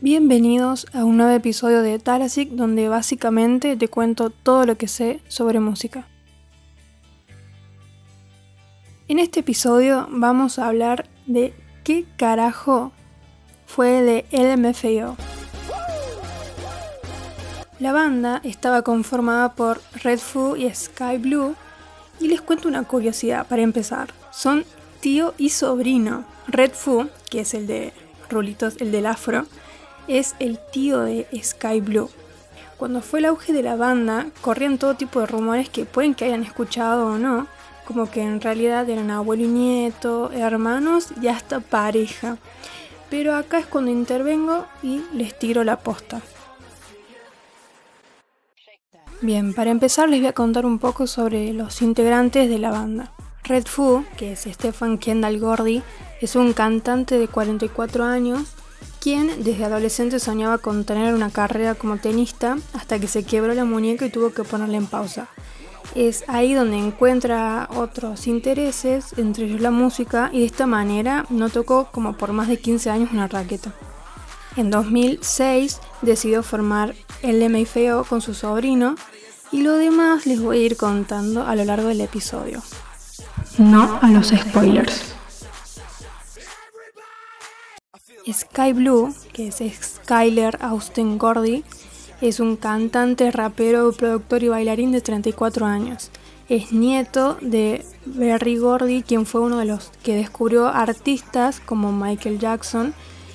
Bienvenidos a un nuevo episodio de Tarasic donde básicamente te cuento todo lo que sé sobre música. En este episodio vamos a hablar de qué carajo fue de LMFAO. La banda estaba conformada por Red Foo y Sky Blue y les cuento una curiosidad para empezar. Son tío y sobrino. Red Foo, que es el de Rulitos, el del afro, es el tío de Sky Blue. Cuando fue el auge de la banda, corrían todo tipo de rumores que pueden que hayan escuchado o no, como que en realidad eran abuelo y nieto, hermanos y hasta pareja. Pero acá es cuando intervengo y les tiro la posta. Bien, para empezar les voy a contar un poco sobre los integrantes de la banda. Red Foo, que es Stefan Kendall Gordy, es un cantante de 44 años quien desde adolescente soñaba con tener una carrera como tenista hasta que se quebró la muñeca y tuvo que ponerla en pausa. Es ahí donde encuentra otros intereses, entre ellos la música, y de esta manera no tocó como por más de 15 años una raqueta. En 2006 decidió formar el MFO con su sobrino y lo demás les voy a ir contando a lo largo del episodio. No a los spoilers. Sky Blue, que es Skyler Austin Gordy, es un cantante, rapero, productor y bailarín de 34 años. Es nieto de Berry Gordy, quien fue uno de los que descubrió artistas como Michael Jackson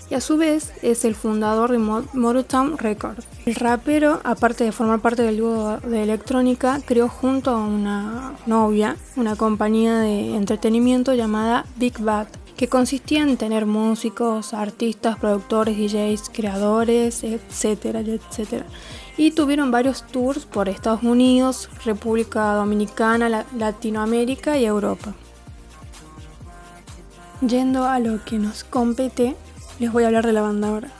y a su vez es el fundador de Motown Records. El rapero, aparte de formar parte del dúo de electrónica, creó junto a una novia una compañía de entretenimiento llamada Big Bad, que consistía en tener músicos, artistas, productores, DJs, creadores, etcétera, etcétera. Y tuvieron varios tours por Estados Unidos, República Dominicana, Latinoamérica y Europa. Yendo a lo que nos compete, les voy a hablar de la banda ahora.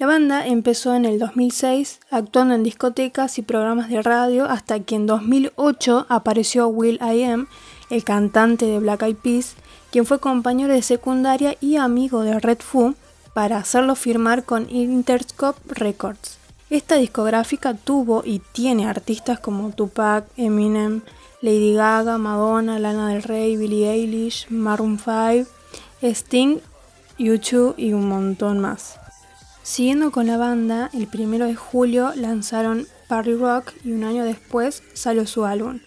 La banda empezó en el 2006 actuando en discotecas y programas de radio hasta que en 2008 apareció Will I Am, el cantante de Black Eyed Peas, quien fue compañero de secundaria y amigo de Red Foo, para hacerlo firmar con Interscope Records. Esta discográfica tuvo y tiene artistas como Tupac, Eminem, Lady Gaga, Madonna, Lana del Rey, Billie Eilish, Maroon 5, Sting YouTube y un montón más. Siguiendo con la banda, el primero de julio lanzaron Party Rock y un año después salió su álbum.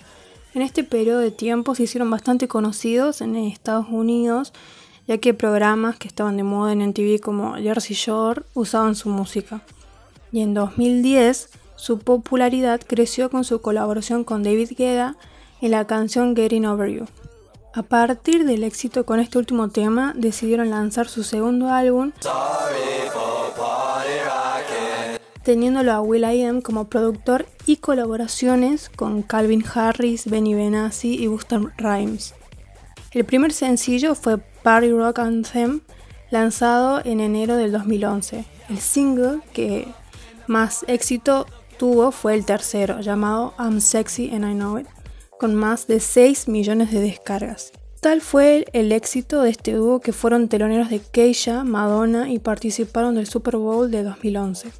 En este periodo de tiempo se hicieron bastante conocidos en Estados Unidos, ya que programas que estaban de moda en MTV como Jersey Shore usaban su música. Y en 2010 su popularidad creció con su colaboración con David Guetta en la canción Getting Over You. A partir del éxito con este último tema, decidieron lanzar su segundo álbum, teniéndolo a Will I Am como productor y colaboraciones con Calvin Harris, Benny Benassi y Busta Rhymes. El primer sencillo fue Party Rock Anthem, lanzado en enero del 2011. El single que más éxito tuvo fue el tercero, llamado I'm Sexy and I Know It con más de 6 millones de descargas. Tal fue el éxito de este dúo que fueron teloneros de Keisha, Madonna y participaron del Super Bowl de 2011.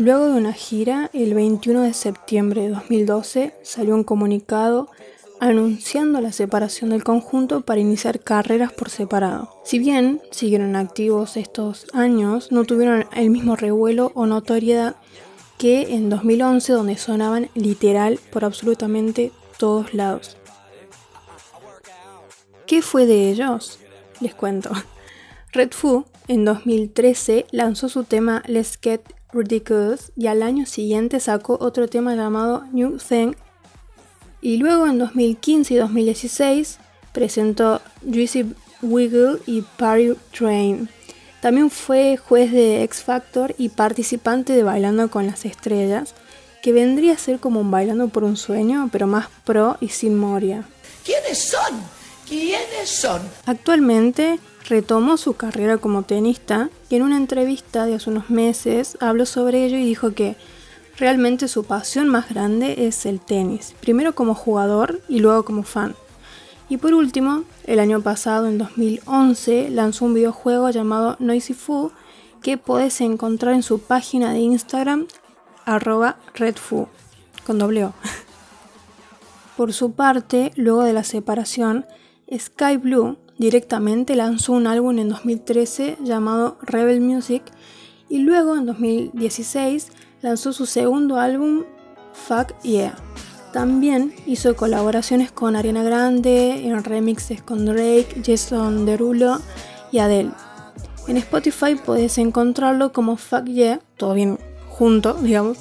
Luego de una gira, el 21 de septiembre de 2012 salió un comunicado anunciando la separación del conjunto para iniciar carreras por separado. Si bien siguieron activos estos años, no tuvieron el mismo revuelo o notoriedad que en 2011 donde sonaban literal por absolutamente todos lados. ¿Qué fue de ellos? Les cuento. Red Foo en 2013 lanzó su tema Let's Get Ridiculous y al año siguiente sacó otro tema llamado New Thing y luego en 2015 y 2016 presentó Juicy Wiggle y Party Train. También fue juez de X Factor y participante de Bailando con las Estrellas, que vendría a ser como un Bailando por un Sueño, pero más pro y sin Moria. ¿Quiénes son? ¿Quiénes son? Actualmente retomó su carrera como tenista y en una entrevista de hace unos meses habló sobre ello y dijo que realmente su pasión más grande es el tenis, primero como jugador y luego como fan. Y por último, el año pasado, en 2011, lanzó un videojuego llamado Noisy Foo que podés encontrar en su página de Instagram arroba redfoo con doble O. Por su parte, luego de la separación, Sky Blue directamente lanzó un álbum en 2013 llamado Rebel Music y luego en 2016 lanzó su segundo álbum Fuck Yeah. También hizo colaboraciones con Ariana Grande, en remixes con Drake, Jason Derulo y Adele. En Spotify puedes encontrarlo como Fuck Yeah, todo bien junto, digamos,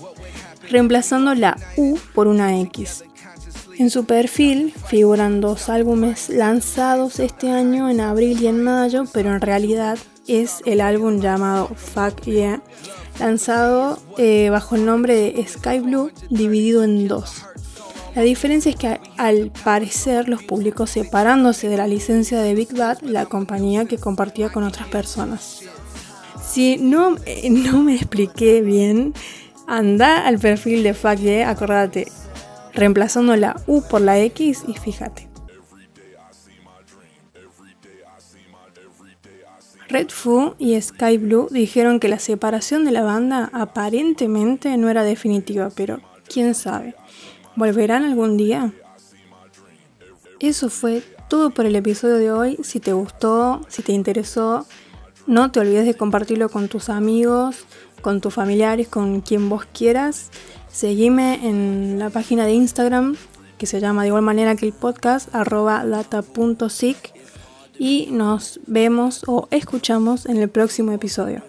reemplazando la U por una X. En su perfil figuran dos álbumes lanzados este año en abril y en mayo, pero en realidad es el álbum llamado Fuck Yeah, lanzado eh, bajo el nombre de Sky Blue, dividido en dos. La diferencia es que al parecer los publicó separándose de la licencia de Big Bad, la compañía que compartía con otras personas. Si no, eh, no me expliqué bien, anda al perfil de Fuck Yeah, acordate, reemplazando la U por la X y fíjate. Red Foo y Sky Blue dijeron que la separación de la banda aparentemente no era definitiva, pero quién sabe. ¿Volverán algún día? Eso fue todo por el episodio de hoy. Si te gustó, si te interesó, no te olvides de compartirlo con tus amigos, con tus familiares, con quien vos quieras. Seguime en la página de Instagram que se llama de igual manera que el podcast arroba data.sic y nos vemos o escuchamos en el próximo episodio.